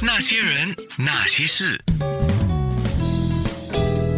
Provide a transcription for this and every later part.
那些人，那些事，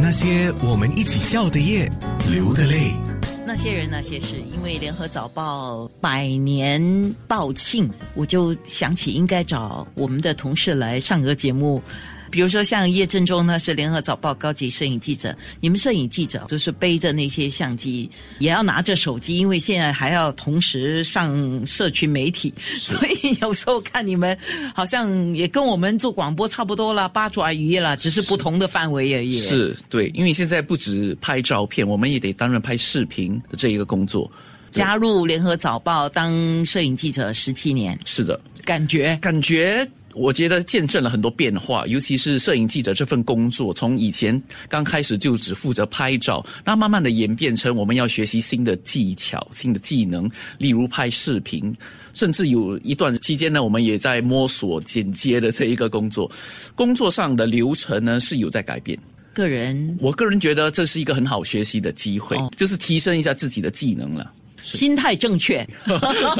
那些我们一起笑的夜，流的泪。那些人那些事，因为联合早报百年报庆，我就想起应该找我们的同事来上个节目。比如说像叶振中呢，是联合早报高级摄影记者。你们摄影记者就是背着那些相机，也要拿着手机，因为现在还要同时上社群媒体，所以有时候看你们好像也跟我们做广播差不多了，八爪鱼了，只是不同的范围而已。是对，因为现在不止拍照片，我们也得担任拍视频的这一个工作。加入联合早报当摄影记者十七年，是的，感觉感觉。我觉得见证了很多变化，尤其是摄影记者这份工作，从以前刚开始就只负责拍照，那慢慢的演变成我们要学习新的技巧、新的技能，例如拍视频，甚至有一段期间呢，我们也在摸索剪接的这一个工作，工作上的流程呢是有在改变。个人，我个人觉得这是一个很好学习的机会，就是提升一下自己的技能了。心态正确，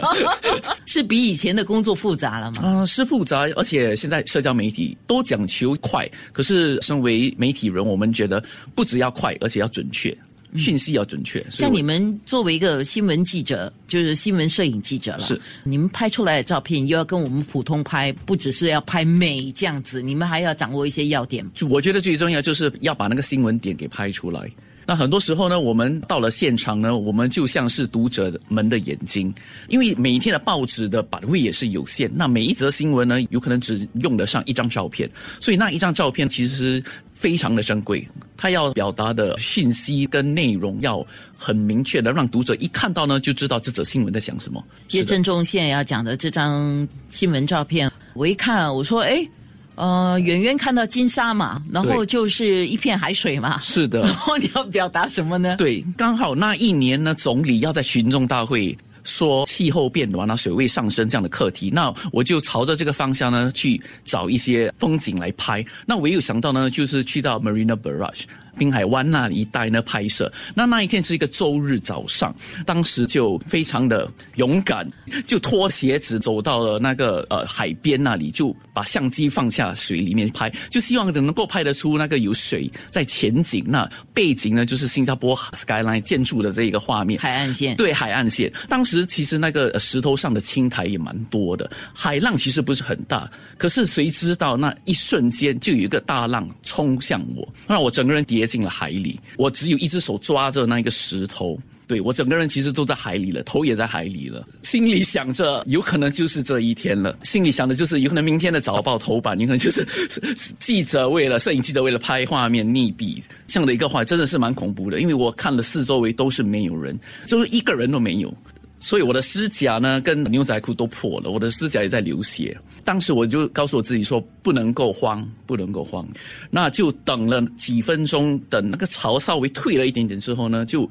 是比以前的工作复杂了吗？啊，是复杂，而且现在社交媒体都讲求快。可是，身为媒体人，我们觉得不只要快，而且要准确，讯息要准确。像你们作为一个新闻记者，就是新闻摄影记者了，是你们拍出来的照片又要跟我们普通拍，不只是要拍美这样子，你们还要掌握一些要点。我觉得最重要就是要把那个新闻点给拍出来。那很多时候呢，我们到了现场呢，我们就像是读者们的眼睛，因为每一天的报纸的版位也是有限，那每一则新闻呢，有可能只用得上一张照片，所以那一张照片其实非常的珍贵，它要表达的讯息跟内容要很明确的，让读者一看到呢，就知道这则新闻在讲什么。叶正中现在要讲的这张新闻照片，我一看，我说，哎。呃，远远看到金沙嘛，然后就是一片海水嘛。是的。然后你要表达什么呢？对，刚好那一年呢，总理要在群众大会说气候变暖啊、水位上升这样的课题，那我就朝着这个方向呢去找一些风景来拍。那我有想到呢，就是去到 Marina Barrage。滨海湾那一带呢拍摄，那那一天是一个周日早上，当时就非常的勇敢，就脱鞋子走到了那个呃海边那里，就把相机放下水里面拍，就希望能够拍得出那个有水在前景，那背景呢就是新加坡 skyline 建筑的这一个画面，海岸线，对海岸线。当时其实那个石头上的青苔也蛮多的，海浪其实不是很大，可是谁知道那一瞬间就有一个大浪冲向我，让我整个人跌。进了海里，我只有一只手抓着那一个石头，对我整个人其实都在海里了，头也在海里了，心里想着有可能就是这一天了，心里想的就是有可能明天的早报头版，有可能就是 记者为了摄影记者为了拍画面溺毙这样的一个话，真的是蛮恐怖的，因为我看了四周围都是没有人，就是一个人都没有。所以我的指甲呢，跟牛仔裤都破了，我的指甲也在流血。当时我就告诉我自己说，不能够慌，不能够慌。那就等了几分钟，等那个潮稍微退了一点点之后呢，就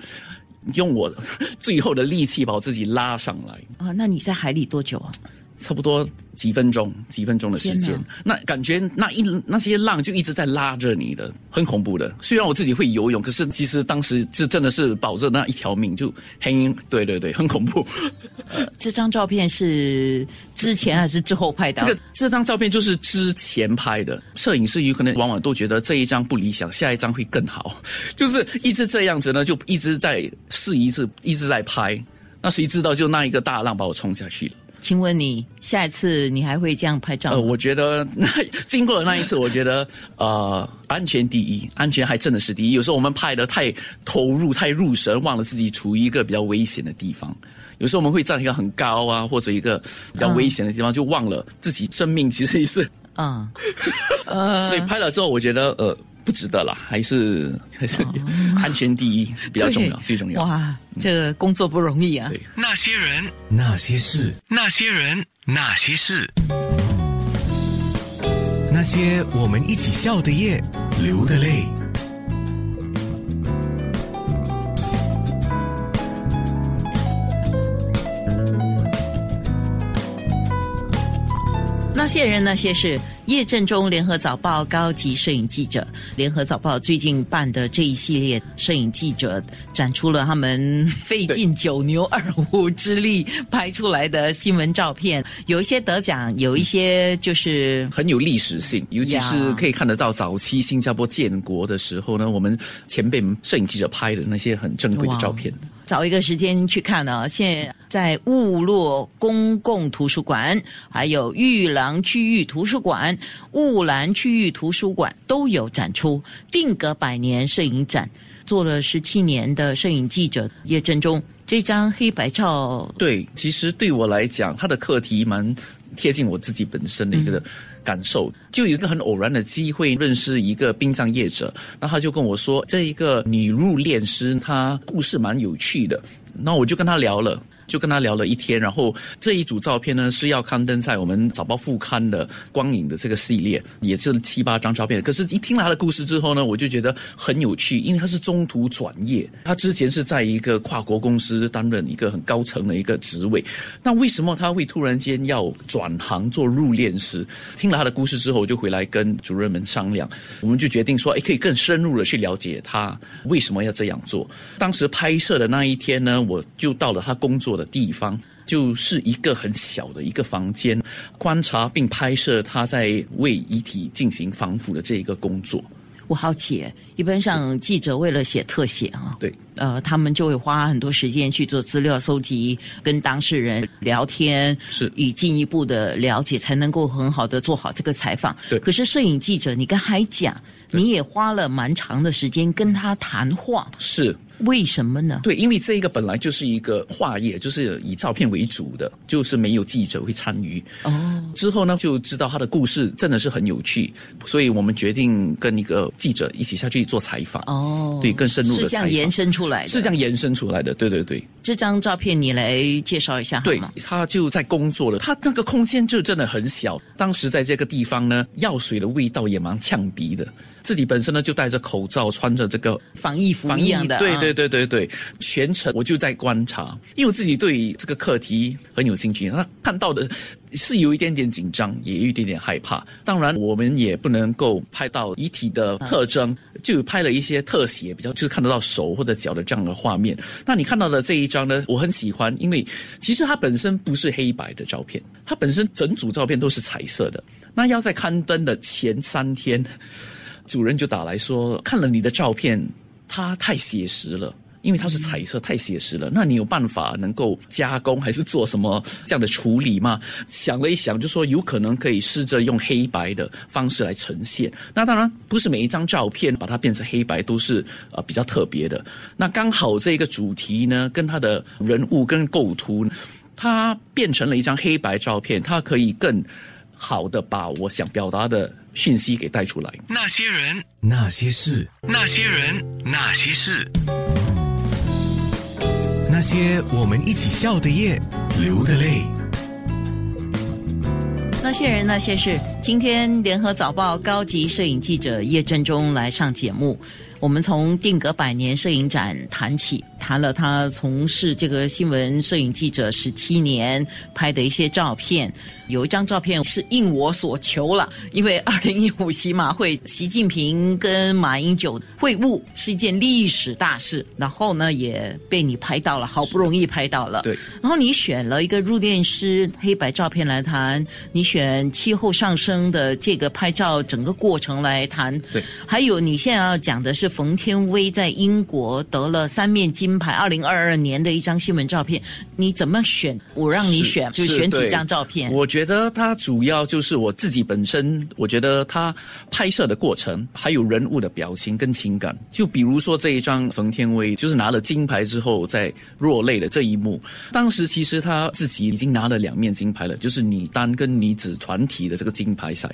用我 最后的力气把我自己拉上来。啊，那你在海里多久啊？差不多几分钟，几分钟的时间，那感觉那一那些浪就一直在拉着你的，很恐怖的。虽然我自己会游泳，可是其实当时是真的是保着那一条命就很，对对对，很恐怖。这张照片是之前还是之后拍的？这个这张照片就是之前拍的。摄影师有可能往往都觉得这一张不理想，下一张会更好，就是一直这样子呢，就一直在试一次，一直在拍。那谁知道就那一个大浪把我冲下去了。请问你下一次你还会这样拍照吗？呃，我觉得那经过了那一次，我觉得 呃，安全第一，安全还真的是第一。有时候我们拍的太投入、太入神，忘了自己处于一个比较危险的地方。有时候我们会站一个很高啊，或者一个比较危险的地方，就忘了自己生命其实也是啊。所以拍了之后，我觉得呃。不值得了，还是还是安全第一比较重要，最重要。哇，这个工作不容易啊！那些人，那些事，那些人，那些事，那些我们一起笑的夜，流的泪。那些人，那些事。叶振中，联合早报高级摄影记者。联合早报最近办的这一系列摄影记者展出了他们费尽九牛二虎之力拍出来的新闻照片，有一些得奖，有一些就是很有历史性，尤其是可以看得到早期新加坡建国的时候呢，我们前辈摄影记者拍的那些很珍贵的照片。找一个时间去看呢。现在雾落公共图书馆，还有玉廊区域图书馆、雾兰区域图书馆都有展出。定格百年摄影展，做了十七年的摄影记者叶振中，这张黑白照，对，其实对我来讲，他的课题蛮贴近我自己本身的一个。感受就有一个很偶然的机会认识一个殡葬业者，那他就跟我说，这一个女入殓师，她故事蛮有趣的，那我就跟他聊了。就跟他聊了一天，然后这一组照片呢是要刊登在我们早报副刊的光影的这个系列，也是七八张照片。可是，一听了他的故事之后呢，我就觉得很有趣，因为他是中途转业，他之前是在一个跨国公司担任一个很高层的一个职位。那为什么他会突然间要转行做入殓师？听了他的故事之后，我就回来跟主任们商量，我们就决定说，哎，可以更深入的去了解他为什么要这样做。当时拍摄的那一天呢，我就到了他工作作。的地方就是一个很小的一个房间，观察并拍摄他在为遗体进行防腐的这一个工作。我好奇，一般上记者为了写特写啊，对，呃，他们就会花很多时间去做资料搜集，跟当事人聊天，是以进一步的了解，才能够很好的做好这个采访。对，可是摄影记者，你刚才讲，你也花了蛮长的时间跟他谈话，是。为什么呢？对，因为这一个本来就是一个画业，就是以照片为主的，就是没有记者会参与。哦，之后呢，就知道他的故事真的是很有趣，所以我们决定跟一个记者一起下去做采访。哦，对，更深入的是这样延伸出来的，是这样延伸出来的。对对对，这张照片你来介绍一下对，他就在工作了，他那个空间就真的很小。当时在这个地方呢，药水的味道也蛮呛鼻的。自己本身呢就戴着口罩，穿着这个防疫服一样的，对对对对对，全程我就在观察，因为我自己对这个课题很有兴趣。那看到的是有一点点紧张，也有一点点害怕。当然，我们也不能够拍到遗体的特征，就拍了一些特写，比较就是看得到手或者脚的这样的画面。那你看到的这一张呢，我很喜欢，因为其实它本身不是黑白的照片，它本身整组照片都是彩色的。那要在刊登的前三天。主人就打来说，看了你的照片，它太写实了，因为它是彩色，太写实了。那你有办法能够加工还是做什么这样的处理吗？想了一想，就说有可能可以试着用黑白的方式来呈现。那当然不是每一张照片把它变成黑白都是呃比较特别的。那刚好这个主题呢，跟它的人物跟构图，它变成了一张黑白照片，它可以更好的把我想表达的。讯息给带出来。那些人，那些事，那些人，那些事，那些我们一起笑的夜，流的泪。那些人，那些事。今天，联合早报高级摄影记者叶振中来上节目。我们从定格百年摄影展谈起，谈了他从事这个新闻摄影记者十七年拍的一些照片。有一张照片是应我所求了，因为 二零一五习马会，习近平跟马英九会晤是一件历史大事，然后呢也被你拍到了，好不容易拍到了。对。然后你选了一个入殓师黑白照片来谈，你选气候上升的这个拍照整个过程来谈。对。还有你现在要讲的是。冯天薇在英国得了三面金牌，二零二二年的一张新闻照片，你怎么选？我让你选，就选几张照片。我觉得它主要就是我自己本身，我觉得它拍摄的过程，还有人物的表情跟情感。就比如说这一张冯天薇，就是拿了金牌之后在落泪的这一幕。当时其实他自己已经拿了两面金牌了，就是女单跟女子团体的这个金牌赛。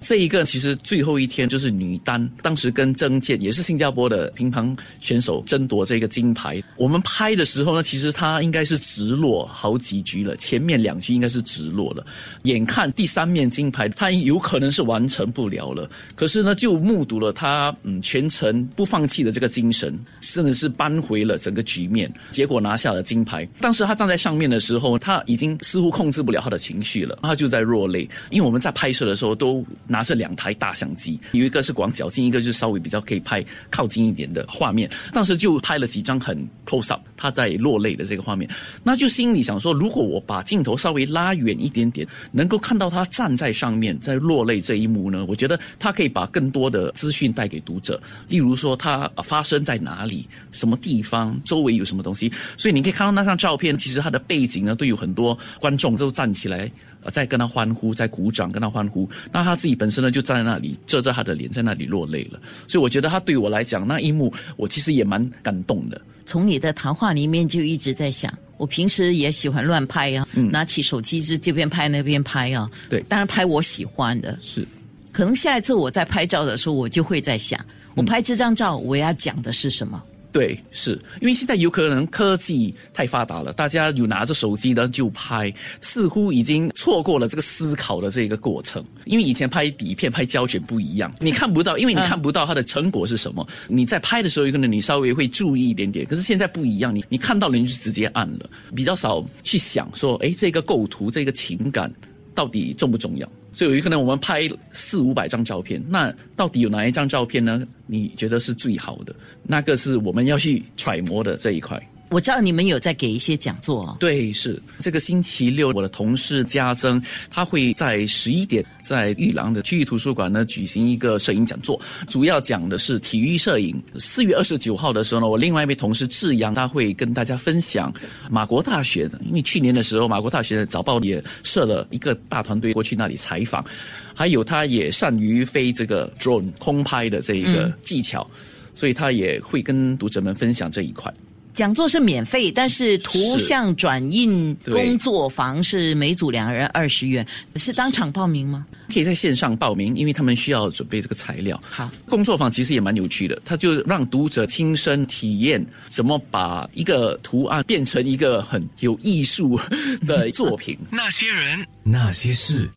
这一个其实最后一天就是女单，当时跟曾健也是。新加坡的乒乓选手争夺这个金牌。我们拍的时候呢，其实他应该是直落好几局了，前面两局应该是直落了。眼看第三面金牌，他有可能是完成不了了。可是呢，就目睹了他嗯全程不放弃的这个精神，甚至是扳回了整个局面，结果拿下了金牌。当时他站在上面的时候，他已经似乎控制不了他的情绪了，他就在落泪。因为我们在拍摄的时候都拿着两台大相机，有一个是广角镜，一个就是稍微比较可以拍靠近一点的画面。当时就拍了几张很 close up 他在落泪的这个画面，那就心里想说，如果我把镜头稍微拉远一点点，能够看到他站在上面在落泪这一幕呢，我觉得他可以把更多的资讯带给读者，例如说他发生在哪里、什么地方、周围有什么东西。所以你可以看到那张照片，其实它的背景呢都有很多观众都站起来。在跟他欢呼，在鼓掌，跟他欢呼。那他自己本身呢，就站在那里遮着他的脸，在那里落泪了。所以我觉得他对我来讲那一幕，我其实也蛮感动的。从你的谈话里面就一直在想，我平时也喜欢乱拍啊，拿起手机就这边拍那边拍啊。对，当然拍我喜欢的。是，可能下一次我在拍照的时候，我就会在想，我拍这张照我要讲的是什么。对，是因为现在有可能科技太发达了，大家有拿着手机的就拍，似乎已经错过了这个思考的这个过程。因为以前拍底片、拍胶卷不一样，你看不到，因为你看不到它的成果是什么。你在拍的时候，有可能你稍微会注意一点点，可是现在不一样，你你看到了你就直接按了，比较少去想说，哎，这个构图、这个情感到底重不重要。所以有可能我们拍四五百张照片，那到底有哪一张照片呢？你觉得是最好的？那个是我们要去揣摩的这一块。我知道你们有在给一些讲座，对，是。这个星期六，我的同事家珍，他会在十一点在玉郎的区域图书馆呢举行一个摄影讲座，主要讲的是体育摄影。四月二十九号的时候呢，我另外一位同事志阳，他会跟大家分享马国大学。的，因为去年的时候，马国大学的早报也设了一个大团队过去那里采访，还有他也善于飞这个 drone 空拍的这一个技巧，所以他也会跟读者们分享这一块。讲座是免费，但是图像转印工作坊是每组两个人二十元，是当场报名吗？可以在线上报名，因为他们需要准备这个材料。好，工作坊其实也蛮有趣的，他就让读者亲身体验怎么把一个图案变成一个很有艺术的作品。那些人，那些事。